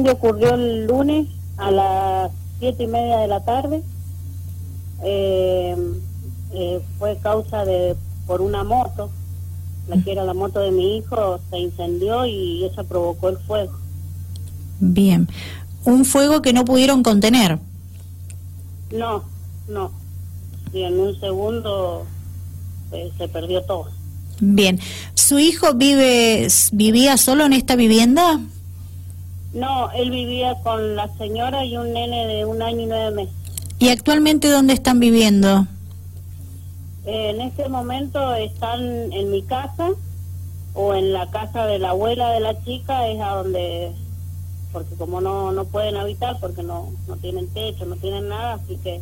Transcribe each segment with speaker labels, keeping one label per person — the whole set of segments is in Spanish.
Speaker 1: incendio ocurrió el lunes a las siete y media de la tarde. Eh, eh, fue causa de por una moto, la que era la moto de mi hijo, se incendió y eso provocó el fuego.
Speaker 2: Bien. Un fuego que no pudieron contener.
Speaker 1: No, no. Y en un segundo eh, se perdió todo.
Speaker 2: Bien. ¿Su hijo vive vivía solo en esta vivienda?
Speaker 1: No, él vivía con la señora y un nene de un año y nueve meses.
Speaker 2: ¿Y actualmente dónde están viviendo?
Speaker 1: Eh, en este momento están en mi casa o en la casa de la abuela de la chica, es a donde, porque como no, no pueden habitar, porque no, no tienen techo, no tienen nada, así que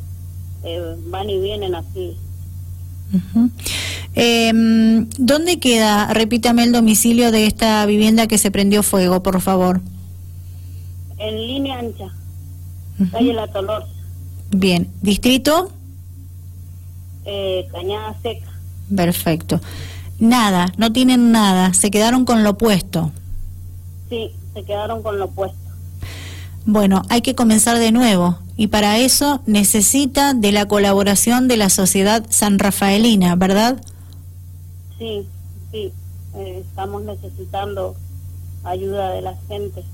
Speaker 1: eh, van y vienen así.
Speaker 2: Em, ¿Dónde queda, repítame el domicilio de esta vivienda que se prendió fuego, por favor?
Speaker 1: En línea ancha, calle La Tolor.
Speaker 2: Bien, ¿distrito?
Speaker 1: Eh, Cañada Seca.
Speaker 2: Perfecto. Nada, no tienen nada, se quedaron con lo puesto.
Speaker 1: Sí, se quedaron con lo puesto.
Speaker 2: Bueno, hay que comenzar de nuevo y para eso necesita de la colaboración de la sociedad san rafaelina, ¿verdad?
Speaker 1: Sí, sí, eh, estamos necesitando ayuda de la gente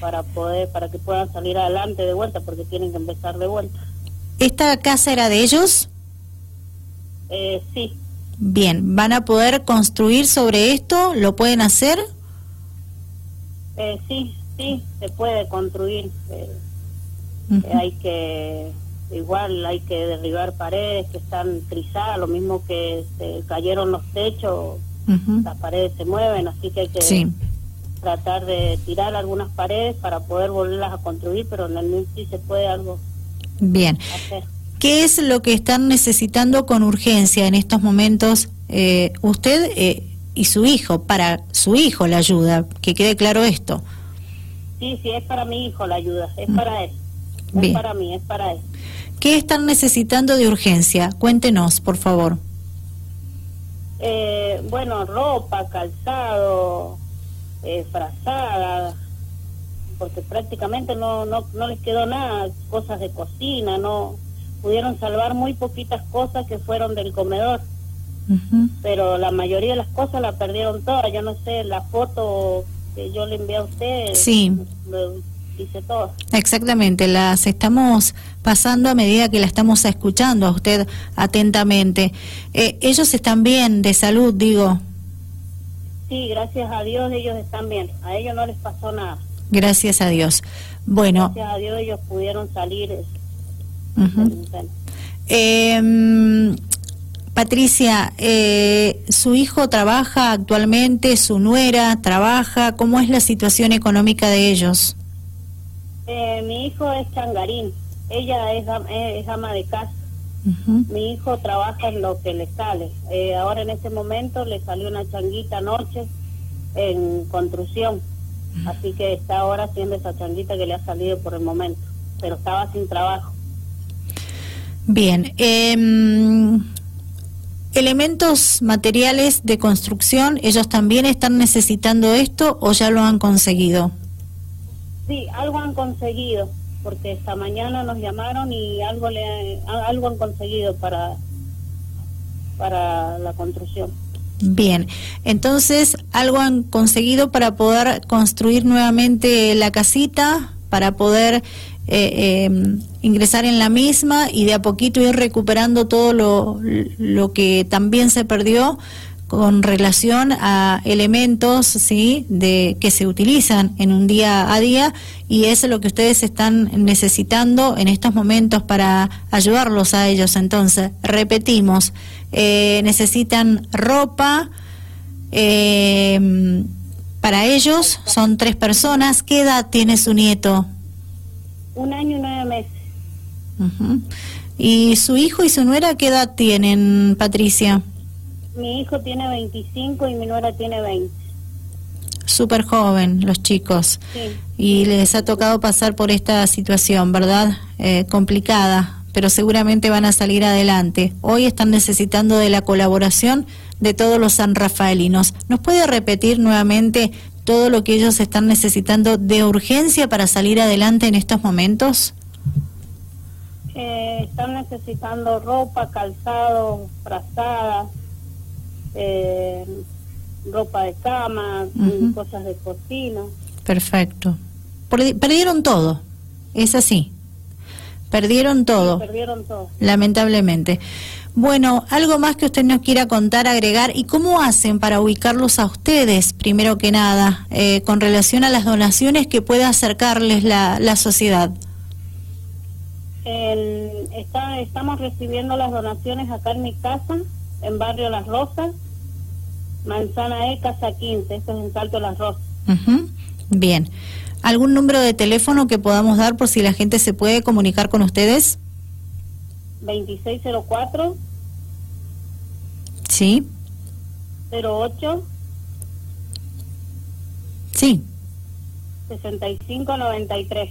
Speaker 1: para poder para que puedan salir adelante de vuelta porque tienen que empezar de vuelta.
Speaker 2: ¿Esta casa era de ellos?
Speaker 1: Eh, sí.
Speaker 2: Bien, ¿van a poder construir sobre esto? ¿Lo pueden hacer?
Speaker 1: Eh, sí, sí, se puede construir. Eh, hay que, igual hay que derribar paredes que están trizadas, lo mismo que se cayeron los techos, las paredes se mueven, así que hay que tratar de tirar algunas paredes para poder volverlas a construir, pero en el sí se puede algo
Speaker 2: Bien. ¿Qué es lo que están necesitando con urgencia en estos momentos eh, usted eh, y su hijo? Para su hijo la ayuda, que quede claro esto.
Speaker 1: Sí, sí, es para mi hijo la ayuda, es mm. para él. Es para mí, es para él.
Speaker 2: ¿Qué están necesitando de urgencia? Cuéntenos, por favor.
Speaker 1: Eh, bueno, ropa, calzado, eh, frazada, porque prácticamente no, no, no les quedó nada, cosas de cocina, no pudieron salvar muy poquitas cosas que fueron del comedor. Pero la mayoría de las cosas la perdieron todas. Yo no sé, la foto que yo le envié a usted.
Speaker 2: Sí.
Speaker 1: dice todo.
Speaker 2: Exactamente, las estamos pasando a medida que la estamos escuchando a usted atentamente. Eh, ellos están bien, de salud, digo.
Speaker 1: Sí, gracias a Dios ellos están bien. A ellos no les pasó nada.
Speaker 2: Gracias a Dios. Bueno.
Speaker 1: Gracias a Dios ellos pudieron salir.
Speaker 2: eh, Patricia, eh, ¿su hijo trabaja actualmente? ¿Su nuera trabaja? ¿Cómo es la situación económica de ellos?
Speaker 1: Eh, mi hijo es changarín, ella es, es ama de casa. Mi hijo trabaja en lo que le sale. Eh, ahora en este momento le salió una changuita anoche en construcción. Así que está ahora haciendo esa changuita que le ha salido por el momento. Pero estaba sin trabajo.
Speaker 2: Bien. Eh, elementos materiales de construcción, ¿ellos también están necesitando esto o ya lo han conseguido?
Speaker 1: Sí, algo han conseguido, porque esta mañana nos llamaron y algo, le, algo han conseguido para, para la construcción.
Speaker 2: Bien, entonces algo han conseguido para poder construir nuevamente la casita, para poder eh, em, ingresar en la misma y de a poquito ir recuperando todo lo, lo que también se perdió con relación a elementos sí de que se utilizan en un día a día y eso es lo que ustedes están necesitando en estos momentos para ayudarlos a ellos. Entonces repetimos eh, necesitan ropa eh, para ellos son tres personas. Qué edad tiene su nieto
Speaker 1: un año y nueve meses.
Speaker 2: ¿Y su hijo y su nuera qué edad tienen, Patricia?
Speaker 1: Mi hijo tiene 25 y mi nuera tiene 20.
Speaker 2: Súper joven, los chicos. Sí. Y les ha tocado pasar por esta situación, ¿verdad? Eh, complicada, pero seguramente van a salir adelante. Hoy están necesitando de la colaboración de todos los sanrafaelinos. ¿Nos puede repetir nuevamente todo lo que ellos están necesitando de urgencia para salir adelante en estos momentos?
Speaker 1: Eh, están necesitando ropa, calzado, frazadas, eh, ropa de cama, cosas de cocina.
Speaker 2: Perfecto. Perdieron todo, es así. Perdieron todo.
Speaker 1: perdieron todo.
Speaker 2: Lamentablemente. Bueno, algo más que usted nos quiera contar, agregar, y cómo hacen para ubicarlos a ustedes, primero que nada, eh, con relación a las donaciones que pueda acercarles la, la sociedad.
Speaker 1: está, estamos recibiendo las donaciones acá en mi casa, en Barrio Las Rosas, Manzana E, Casa 15, esto es en Salto Las Rosas.
Speaker 2: Bien. ¿Algún número de teléfono que podamos dar por si la gente se puede comunicar con ustedes?
Speaker 1: 2604.
Speaker 2: Sí.
Speaker 1: 08.
Speaker 2: Sí.
Speaker 1: 6593.